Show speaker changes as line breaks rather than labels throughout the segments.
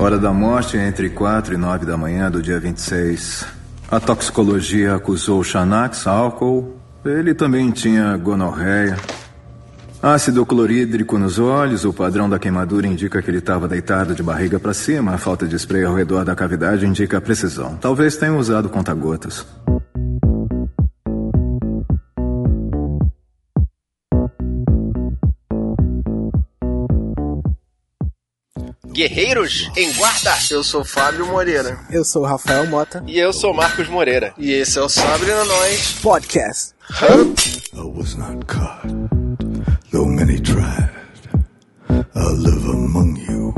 Hora da morte entre 4 e 9 da manhã do dia 26. A toxicologia acusou Xanax, álcool. Ele também tinha gonorreia. Ácido clorídrico nos olhos, o padrão da queimadura indica que ele estava deitado de barriga para cima, a falta de spray ao redor da cavidade indica a precisão. Talvez tenha usado conta-gotas.
Guerreiros em Guarda.
Eu sou Fábio Moreira.
Eu sou Rafael Mota.
E eu sou Marcos Moreira.
E esse é o Sabre na Nós
Podcast.
I was not caught, though many tried. I live among you,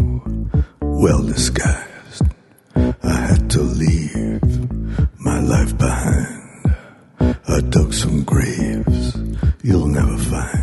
well disguised. I had to leave my life behind.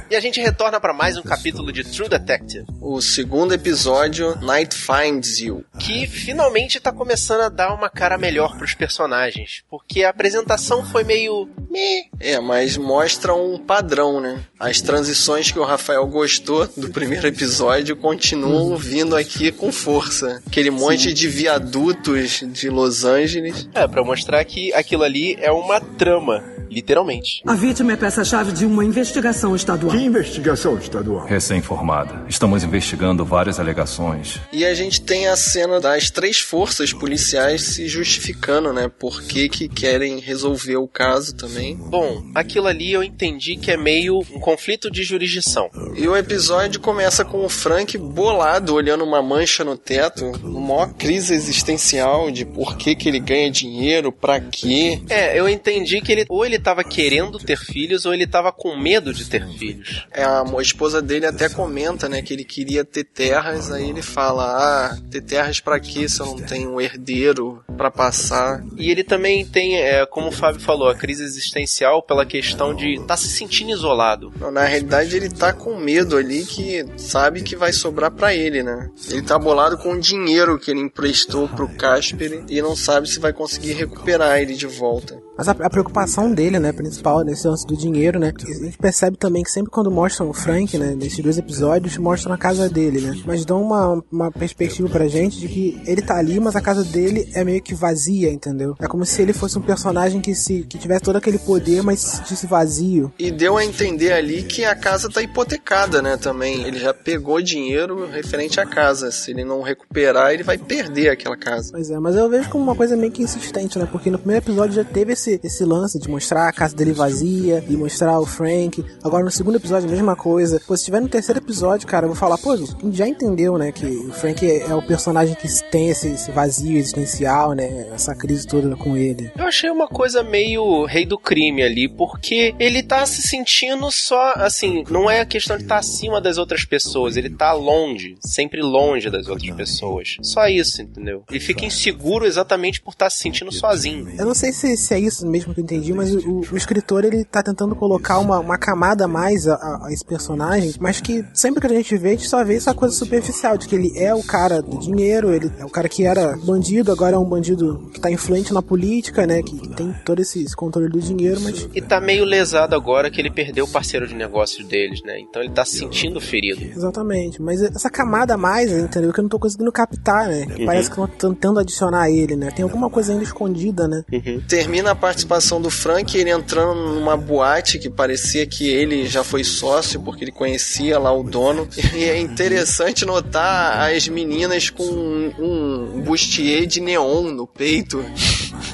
E a gente retorna para mais um capítulo de True Detective,
O segundo episódio, Night Finds You.
que finalmente tá começando a dar uma cara melhor pros personagens, porque a apresentação foi meio meh.
É, mas mostra um padrão, né? As transições que o Rafael gostou do primeiro episódio continuam vindo aqui com força. Aquele monte de viadutos de Los Angeles.
É, pra mostrar que aquilo ali é uma trama, literalmente.
A vítima é peça-chave de uma investigação estadual.
Que investigação estadual?
Recém-formada. Estamos investigando várias alegações.
E a gente tem a cena das três forças policiais se justificando, né? Por que, que querem resolver o caso também.
Bom, aquilo ali eu entendi que é meio um conflito de jurisdição.
E o episódio começa com o Frank bolado, olhando uma mancha no teto, uma crise existencial de por que, que ele ganha dinheiro, pra quê.
É, eu entendi que ele ou ele tava querendo ter filhos ou ele tava com medo de ter filhos.
É, A, a esposa dele até comenta, né, que ele queria ter terras, aí ele fala, ah, ter terras pra quê se eu não tenho um herdeiro pra passar?
E ele também tem, é, como o Fábio falou, a crise existencial pela questão de estar tá se sentindo isolado.
Não, na realidade ele tá com medo ali que sabe que vai sobrar pra ele, né? Ele tá bolado com o dinheiro que ele emprestou pro Casper e não sabe se vai conseguir recuperar ele de volta.
Mas a, a preocupação dele, né, principal nesse lance do dinheiro, né? A gente percebe também que sempre quando mostram o Frank, né, nesses dois episódios, mostram a casa dele, né? Mas dão uma, uma perspectiva pra gente de que ele tá ali, mas a casa dele é meio que vazia, entendeu? É como se ele fosse um personagem que se que tivesse todo aquele poder, mas se sentisse vazio.
E deu a entender ali que a casa tá hipotecada, né, também. Ele já pegou dinheiro referente à casa. Se ele não recuperar, ele vai perder aquela casa.
Pois é, mas eu vejo como uma coisa meio que insistente, né? Porque no primeiro episódio já teve esse, esse lance de mostrar a casa dele vazia e mostrar o Frank. Agora no segundo episódio, a mesma coisa. Pô, se tiver no terceiro episódio, cara, eu vou falar, pô, já entendeu, né? Que o Frank é, é o personagem que tem esse, esse vazio existencial, né? Essa crise toda com ele.
Eu achei uma coisa meio rei do crime ali, porque ele tá se sentindo só, assim, não é a questão de estar acima das outras pessoas, ele tá longe, sempre longe das outras pessoas. Só isso, entendeu? Ele fica inseguro exatamente por estar se sentindo sozinho.
Eu não sei se, se é isso mesmo que eu entendi, mas o, o escritor ele tá tentando colocar uma, uma camada a mais a, a- a esse personagem, mas que sempre que a gente vê, a gente só vê essa coisa superficial, de que ele é o cara do dinheiro, ele é o cara que era bandido, agora é um bandido que tá influente na política, né? Que, que tem todo esse, esse controle do dinheiro, mas
E tá meio lesado agora que ele perdeu o parceiro de negócios deles, né? Então ele tá se sentindo ferido.
Exatamente, mas essa camada a mais, entendeu? Que eu não tô conseguindo captar, né? Parece que estão tentando adicionar ele, né? Tem alguma coisa ainda escondida, né?
Termina a participação do Frank, ele entrando numa boate que parecia que ele já foi sócio, porque ele conhecia lá o dono. E é interessante notar as meninas com um, um bustier de neon no peito,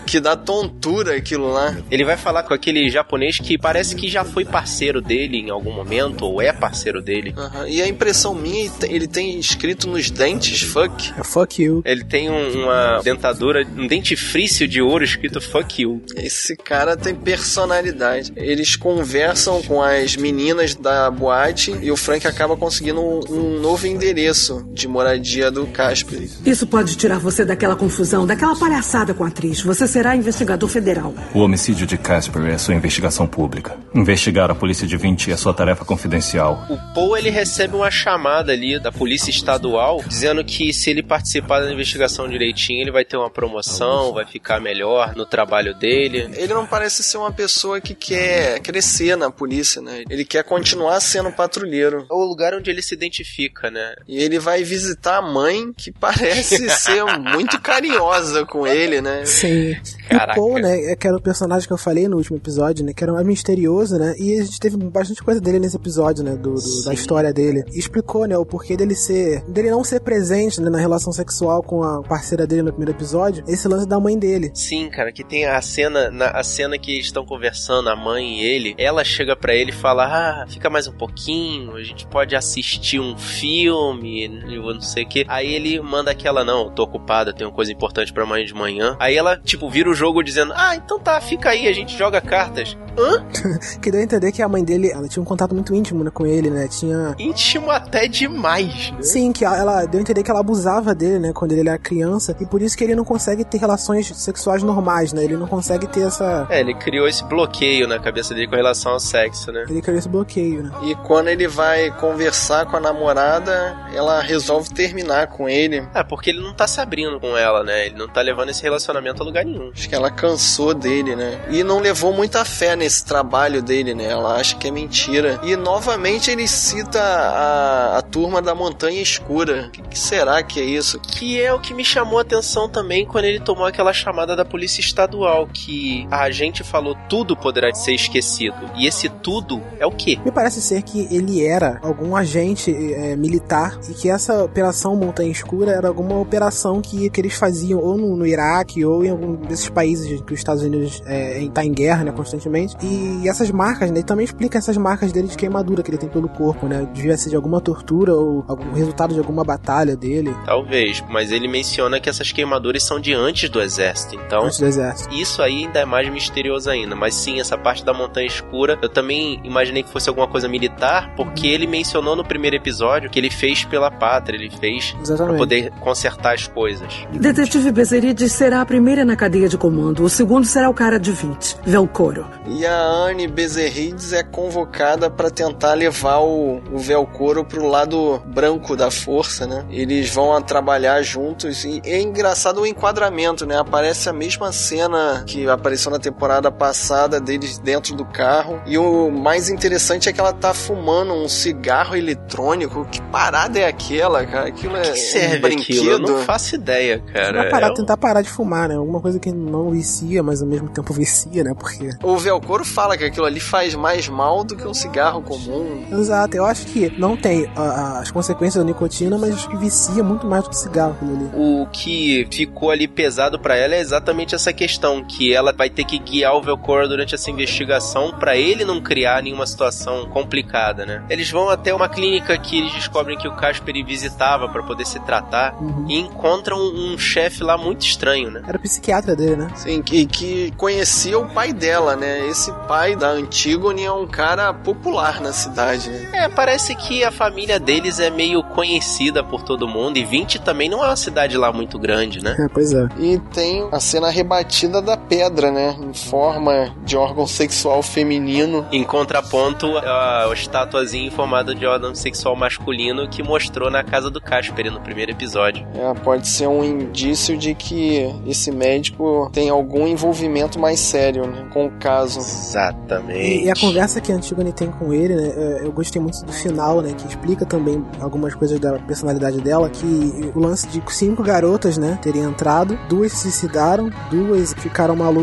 que dá tontura aquilo lá.
Ele vai falar com aquele japonês que parece que já foi parceiro dele em algum momento, ou é parceiro dele.
Aham. E a impressão minha, ele tem escrito nos dentes, fuck.
É fuck you.
Ele tem um- uma dentadura, um dentifrício de ouro escrito fuck you.
Esse cara tem personalidade. Eles conversam com as meninas da boate e o Frank acaba conseguindo um, um novo endereço de moradia do Casper.
Isso pode tirar você daquela confusão, daquela palhaçada com a atriz. você será investigador federal.
O homicídio de Casper é sua investigação pública. Investigar a polícia de 20 é sua tarefa confidencial.
O Paul ele recebe uma chamada ali da polícia estadual dizendo que se ele participar da investigação direitinho, ele vai ter uma promoção, vai ficar melhor no trabalho dele.
Ele não parece ser uma pessoa que quer crescer na polícia, né? Ele quer continuar sendo patrulheiro.
É o lugar onde ele se identifica, né?
E ele vai visitar a mãe, que parece ser muito carinhosa com ele, né?
Sim.
Caraca.
O Paul, né, é que era o personagem que eu falei no último episódio, né, que era mais misterioso, né, e a gente teve bastante coisa dele nesse episódio, né, do, do- da história dele. E explicou, né, o porquê dele ser, dele não ser presente, né, na relação sexual com a parceira dele no primeiro episódio, esse lance da mãe dele.
Sim, cara, que tem a cena, na, a cena que estão conversando, a mãe e ele, ela chega pra ele e fala: Ah, fica mais um pouquinho, a gente pode assistir um filme, eu não sei o que. Aí ele manda aquela, não, tô ocupada, tenho coisa importante pra amanhã de manhã. Aí ela, tipo, vira o jogo dizendo: Ah, então tá, fica aí, a gente joga cartas. Hã?
Que deu a entender que a mãe dele, ela tinha um contato muito íntimo, né, com ele, né, tinha...
Íntimo até demais, né?
Sim, que ela deu a entender que ela abusava dele, né, quando ele era criança, e por isso que ele não consegue ter relações sexuais normais, né, ele não consegue ter essa...
É, ele criou esse bloqueio na cabeça dele com relação ao sexo, né?
Ele criou esse bloqueio, né.
E quando ele vai conversar com a namorada, ela resolve terminar com ele.
Ah, porque ele não tá se abrindo com ela, né? Ele não tá levando esse relacionamento a lugar nenhum.
Acho que ela cansou dele, né? E não levou muita fé nesse trabalho dele, né? Ela acha que é mentira. E novamente ele cita a, a turma da Montanha Escura. O que, que será que é isso?
Que é o que me chamou a atenção também quando ele tomou aquela chamada da polícia estadual, que a gente falou tudo poderá ser esquecido. E esse tudo é o quê?
Me parece ser que ele era algum agente é, militar e que essa operação Montanha Escura era alguma operação que, que eles faziam ou no, no Iraque ou em algum desses países que os Estados Unidos é, está em guerra, né, constantemente. E essas marcas, né, ele também explica essas marcas dele de queimadura que ele tem pelo corpo, né, devia ser de alguma tortura ou algum resultado de alguma batalha dele
Talvez, mas ele menciona que essas queimaduras são de antes do exército, então
antes do exército.
isso aí ainda é mais misterioso ainda. Mas sim, essa parte da montanha escura, eu também imaginei que fosse alguma coisa militar, porque ele mencionou no primeiro episódio que ele fez pela pátria, ele fez pra
Exatamente.
poder consertar as coisas.
Detetive Bezerides será a primeira na cadeia de comando. O segundo será o cara de 20, Velcoro.
E a Anne Bezerrides é convocada para tentar levar o, o Velcoro pro lado branco da força, né? Eles vão a trabalhar juntos e é engraçado o enquadramento, né? Aparece a mesma cena que apareceu na temporada passada deles dentro do carro. E o mais interessante é que ela tá fumando um cigarro eletrônico. Que parada é aquela, cara? Aquilo é
que serve
um brinquedo.
aquilo? Eu não faço ideia, cara.
Vai parar,
É um-
tentar parar de fumar, né? Alguma coisa que não vicia, mas ao mesmo tempo vicia, né? Porque
O Velcoro fala que aquilo ali faz mais mal do que um cigarro comum.
Exato, eu acho que não tem as consequências da nicotina, mas acho que vicia muito mais do que cigarro aquilo ali.
O que ficou ali pesado pra ela é exatamente essa questão, que ela vai ter que guiar o Velcor durante essa investigação pra ele não criar nenhuma situação complicada, né? Eles vão até uma clínica que eles descobrem que o Casper visitava pra poder se tratar
Uhum.
e encontram um chefe lá muito estranho, né?
Era o psiquiatra dele, né?
Sim, que, que conhecia o pai dela, né? Esse pai da Antígone é um cara popular na cidade, né?
É, parece que a família deles é meio conhecida por todo mundo e 20 também não é uma cidade lá muito grande, né?
É, pois é.
E tem a cena rebatida da pedra, né? Em forma de órgão sexual feminino.
Em contraponto, a, estatuazinha em formato de órgão sexual masculino que mostrou na casa do Casper no primeiro episódio.
É, pode ser um indício de que esse médico tem algum envolvimento mais sério né, com o caso.
Exatamente.
E, e a conversa que a Antigone tem com ele, né? é, Eu gostei muito do final, né? Que explica também algumas coisas da personalidade dela. Que o lance de cinco garotas, né? Terem entrado, duas se suicidaram, duas ficaram malucas,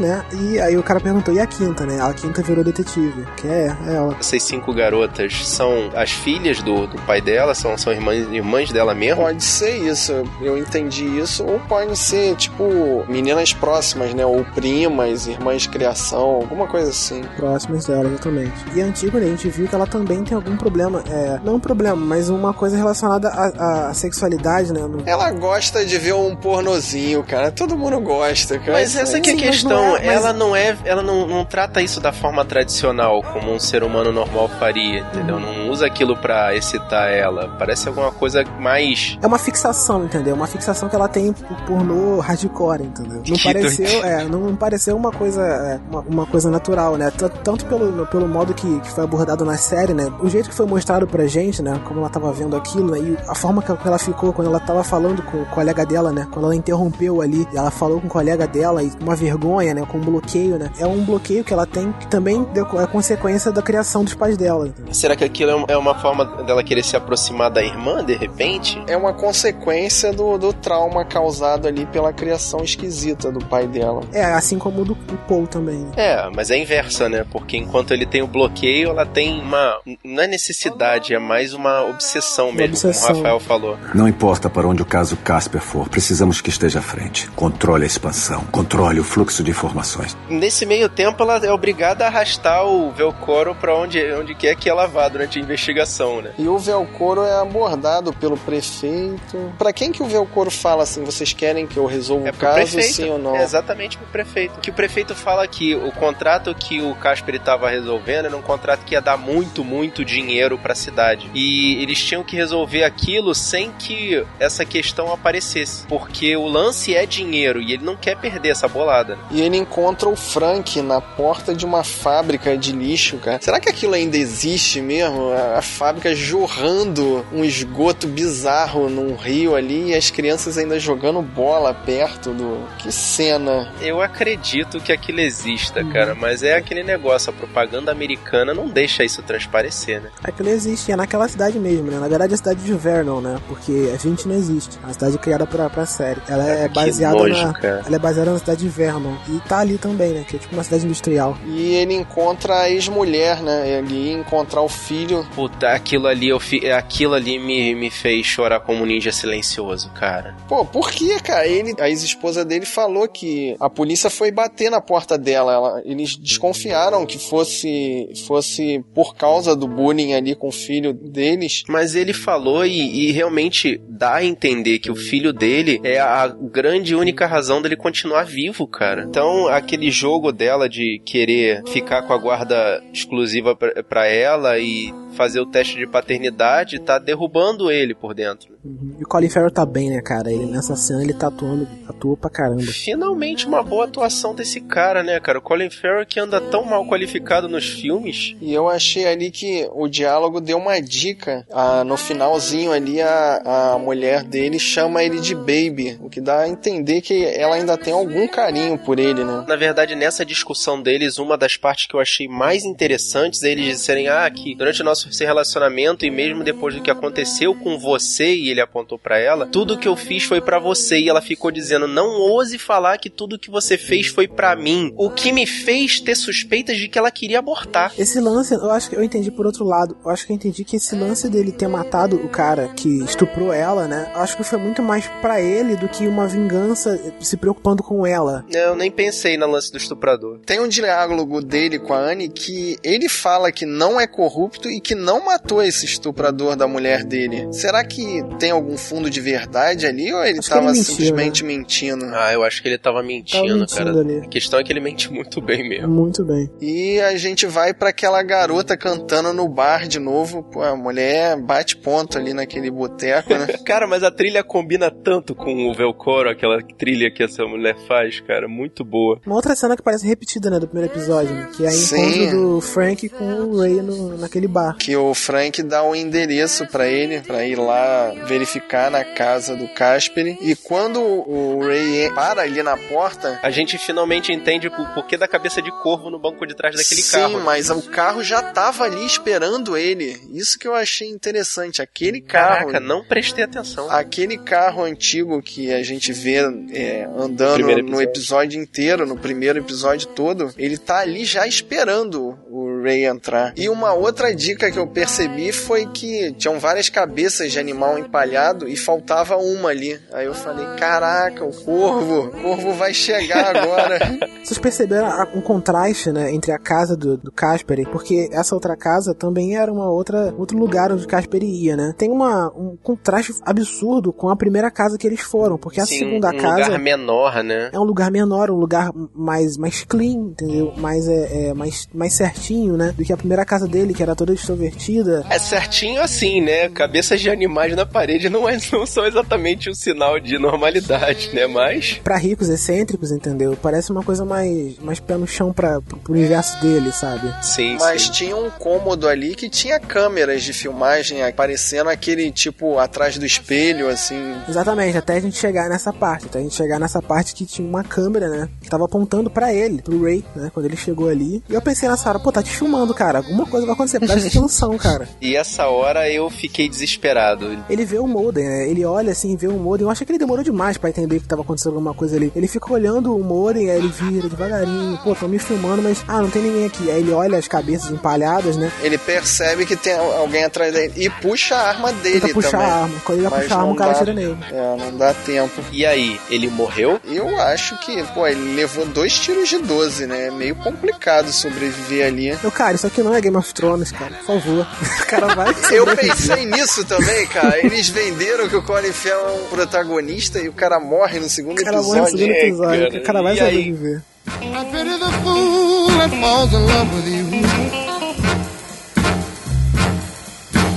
né? E aí o cara perguntou, e a quinta, né? A quinta virou detetive. Que é, é ela.
Essas cinco garotas são as filhas do, do pai dela, são, são irmãs, irmãs dela mesmo.
Pode ser isso, eu entendi isso. Ou pode ser, tipo, meninas próximas, né? Ou primas, irmãs de criação, alguma coisa assim.
Próximas dela, exatamente. E a Antígone, a gente viu que ela também tem algum problema. É, não um problema, mas uma coisa relacionada à, à sexualidade, né? No-
Ela gosta de ver um pornozinho, cara. Todo mundo gosta, cara.
Mas essa que é questão,
não é- mas-
ela não é, ela não, não trata isso da forma tradicional, como um ser humano normal faria, entendeu? Não usa aquilo pra excitar ela. Parece alguma coisa mais.
É uma fixação, entendeu? Uma fixação que ela tem por pornô hardcore, entendeu? Não
Que
pareceu, é, não, pareceu uma coisa, é, uma, uma coisa natural, né? T- Tanto pelo, pelo modo que, que foi abordado na série, né? O jeito que foi mostrado pra gente, né? Como ela tava vendo aquilo, né? E a forma que ela ficou quando ela tava falando com o colega dela, né? Quando ela interrompeu ali, e ela falou com o colega dela e uma vergonha, né? Com um bloqueio, né? É um bloqueio que ela tem que também deu- é consequência da criação dos pais dela. entendeu?
Será que aquilo é um- é uma forma dela querer se aproximar da irmã, de repente?
É uma consequência do, do trauma causado ali pela criação esquisita do pai dela.
É, assim como o do, do Paul também.
É, mas é inversa, né? Porque enquanto ele tem o bloqueio, ela tem uma. Não é necessidade, é mais uma obsessão mesmo,
obsessão.
como o Rafael falou.
Não importa para onde o caso Casper for, precisamos que esteja à frente. Controle a expansão, controle o fluxo de informações.
Nesse meio tempo, ela é obrigada a arrastar o Velcoro pra onde, onde quer que ela vá durante a investigação, né?
E o Velcoro é abordado pelo prefeito. Pra quem que o Velcoro fala assim, vocês querem que eu resolva
É
o caso,
prefeito.
sim ou não?
É exatamente pro prefeito. Que o prefeito fala que o contrato que o Casper estava resolvendo era um contrato que ia dar muito, muito dinheiro pra cidade. E eles tinham que resolver aquilo sem que essa questão aparecesse. Porque o lance é dinheiro e ele não quer perder essa bolada. né?
E ele encontra o Frank na porta de uma fábrica de lixo, cara. Será que aquilo ainda existe mesmo? A, a fábrica jorrando um esgoto bizarro num rio ali e as crianças ainda jogando bola perto do. Que cena.
Eu acredito que aquilo exista, cara, mas é aquele negócio, a propaganda americana não deixa isso transparecer, né?
Aquilo existe, é naquela cidade mesmo, né? Na verdade, é a cidade de Vernon, né? Porque a gente não existe. É uma cidade criada pra, pra série. Ela é
Que
baseada
nojo,
na.
cara.
Ela é baseada na cidade de Vernon. E tá ali também, né? Que é tipo uma cidade industrial.
E ele encontra a ex-mulher, né? Ele ia encontrar o filho.
Puta, aquilo ali, eu fi... aquilo ali me, me fez chorar como um ninja silencioso, cara.
Pô, por que, cara? Ele, a ex-esposa dele falou que a polícia foi bater na porta dela. Ela- eles desconfiaram que fosse, fosse por causa do bullying ali com o filho deles.
Mas ele falou e, e realmente dá a entender que o filho dele é a grande e única razão dele continuar vivo, cara. Então, aquele jogo dela de querer ficar com a guarda exclusiva pra ela e fazer o teste de paternidade tá derrubando ele por dentro.
Uhum. E o Colin Farrell tá bem, né, cara? Ele nessa cena ele tá atuando, atua pra caramba.
Finalmente uma boa atuação desse cara, né, cara? O Colin Farrell que anda tão mal qualificado nos filmes.
E eu achei ali que o diálogo deu uma dica. Ah, no finalzinho ali, a, a mulher dele chama ele de baby. O que dá a entender que ela ainda tem algum carinho por ele, né?
Na verdade, nessa discussão deles, uma das partes que eu achei mais interessantes é eles disserem, ah, que durante o nosso relacionamento e mesmo depois do que aconteceu com você, e ele apontou pra ela, tudo que eu fiz foi pra você. E ela ficou dizendo, não ouse falar que tudo que você fez foi pra mim. O que me fez ter suspeitas de que ela queria abortar.
Esse lance, eu acho que eu entendi por outro lado. Eu acho que eu entendi que esse lance dele ter matado o cara que estuprou ela, né? Eu acho que foi muito mais pra ele do que uma vingança se preocupando com ela.
Eu nem pensei na lance do estuprador.
Tem um diálogo dele com a Anne que ele fala que não é corrupto e que não matou esse estuprador da mulher dele. Será que tem algum fundo de verdade ali ou ele
Acho
tava
ele mentiu,
simplesmente mentindo?
Ah, eu acho que ele tava mentindo,
Tava mentindo
cara.
ali.
A questão é que ele mente muito bem mesmo.
Muito bem.
E a gente vai pra aquela garota cantando no bar de novo. Pô, a mulher bate ponto ali naquele boteco, né?
Cara, mas a trilha combina tanto com o Velcoro, aquela trilha que essa mulher faz, cara, muito boa.
Uma outra cena que parece repetida, né, do primeiro episódio, né, que é o
Sim.
encontro do Frank com o Ray no, naquele bar.
que o Frank dá o endereço pra ele, pra ir lá verificar na casa do Casper. E quando o Ray para ali na porta,
A gente finalmente entende o porquê da cabeça de corvo no banco de trás daquele
sim,
carro.
mas o carro já tava ali esperando ele. Isso que eu achei interessante. Aquele carro.
Caraca, não prestei atenção.
Aquele carro antigo que a gente vê é, andando
Primeiro
no
episódio.
episódio inteiro, no primeiro episódio todo, ele tá ali já esperando o Ray entrar. E uma outra dica que eu percebi foi que tinham várias cabeças de animal empalhado e faltava uma ali. Aí eu falei: caraca, o corvo, o corvo vai chegar agora.
Vocês perceberam um contraste, né, entre a casa do, do Casper, porque essa outra casa também era uma outra outro lugar onde o Casper ia, né? Tem uma, um contraste absurdo com a primeira casa que eles foram, porque a
Sim,
segunda
um
casa
lugar menor, né?
é um lugar menor, um lugar mais mais clean, entendeu? Mais é, é, mais mais certinho, certinho, né? Do que a primeira casa dele, que era toda extrovertida.
É certinho assim, né? Cabeças de animais na parede não, é, não são exatamente um sinal de normalidade, né? Mas.
Pra ricos excêntricos, entendeu? Parece uma coisa mais, mais pé no chão pra, pro, pro universo dele, sabe?
Sim,
Mas
sim.
tinha um cômodo ali que tinha câmeras de filmagem aparecendo aquele tipo atrás do espelho, assim.
Exatamente, até a gente chegar nessa parte, até a gente chegar nessa parte que tinha uma câmera, né? Que tava apontando pra ele, pro Ray, né? Quando ele chegou ali. E eu pensei nessa hora, pô, tá te filmando, cara. Alguma coisa vai acontecer, presta atenção, cara.
E essa hora eu fiquei desesperado.
Ele vê o modem, né? Ele olha assim, vê o modem. Eu achei que ele demorou demais pra entender que tava acontecendo alguma coisa ali. Ele fica olhando o modem, aí ele vira devagarinho. Pô, tão me filmando, mas. Ah, não tem ninguém aqui. Aí ele olha as cabeças empalhadas, né?
Ele percebe que tem alguém atrás dele e puxa a arma dele
Tenta puxar
também.
a arma. Quando ele vai
Mas
puxar a arma, o cara
dá-
tira nele.
É, não dá tempo.
E aí, ele morreu?
Eu acho que, pô, ele levou dois tiros de 12, né? É meio complicado sobreviver ali.
Eu, cara, isso aqui não é Game of Thrones, cara. Por favor. O cara vai.
Eu pensei nisso também, cara. Eles venderam que o Colin Farrell é um protagonista e o cara morre no segundo
O cara morre no
episódio.
segundo
É,
episódio.
cara.
O cara vai sobreviver.
I pity the fool that falls in love with you.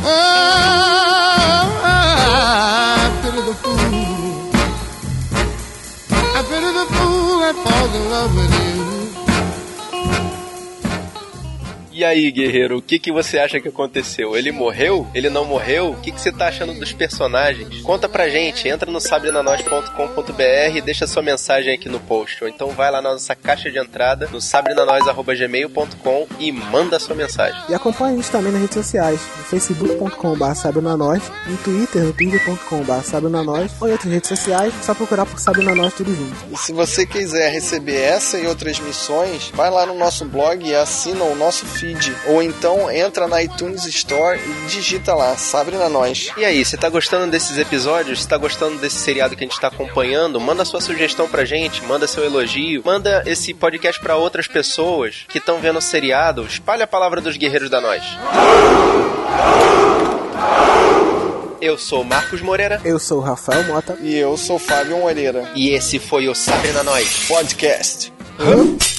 Oh, I pity the fool. I pity the fool that falls in love with you.
E aí, guerreiro, o que, que você acha que aconteceu? Ele morreu? Ele não morreu? O que, que você tá achando dos personagens? Conta pra gente, entra no sabrenanois.com.br e deixa sua mensagem aqui no post. Ou então vai lá na nossa caixa de entrada, no sabrenanois.gmail.com e manda sua mensagem.
E acompanha a gente também nas redes sociais, no facebook.com.br sabrenanois, no twitter, no twitter.com.br ou em outras redes sociais, só procurar por Sabrenanois tudo junto.
E se você quiser receber essa e outras missões, vai lá no nosso blog e assina o nosso feed. Ou então entra na iTunes Store e digita lá, Sabrina Nós.
E aí, você tá gostando desses episódios? Você tá gostando desse seriado que a gente tá acompanhando? Manda sua sugestão pra gente, manda seu elogio, manda esse podcast pra outras pessoas que estão vendo o seriado. Espalha a palavra dos guerreiros da nós. Eu sou o Marcos Moreira
Eu sou o Rafael Mota.
E eu sou Fábio Moreira.
e esse foi o Sabrina Nós.
Podcast.
Hã?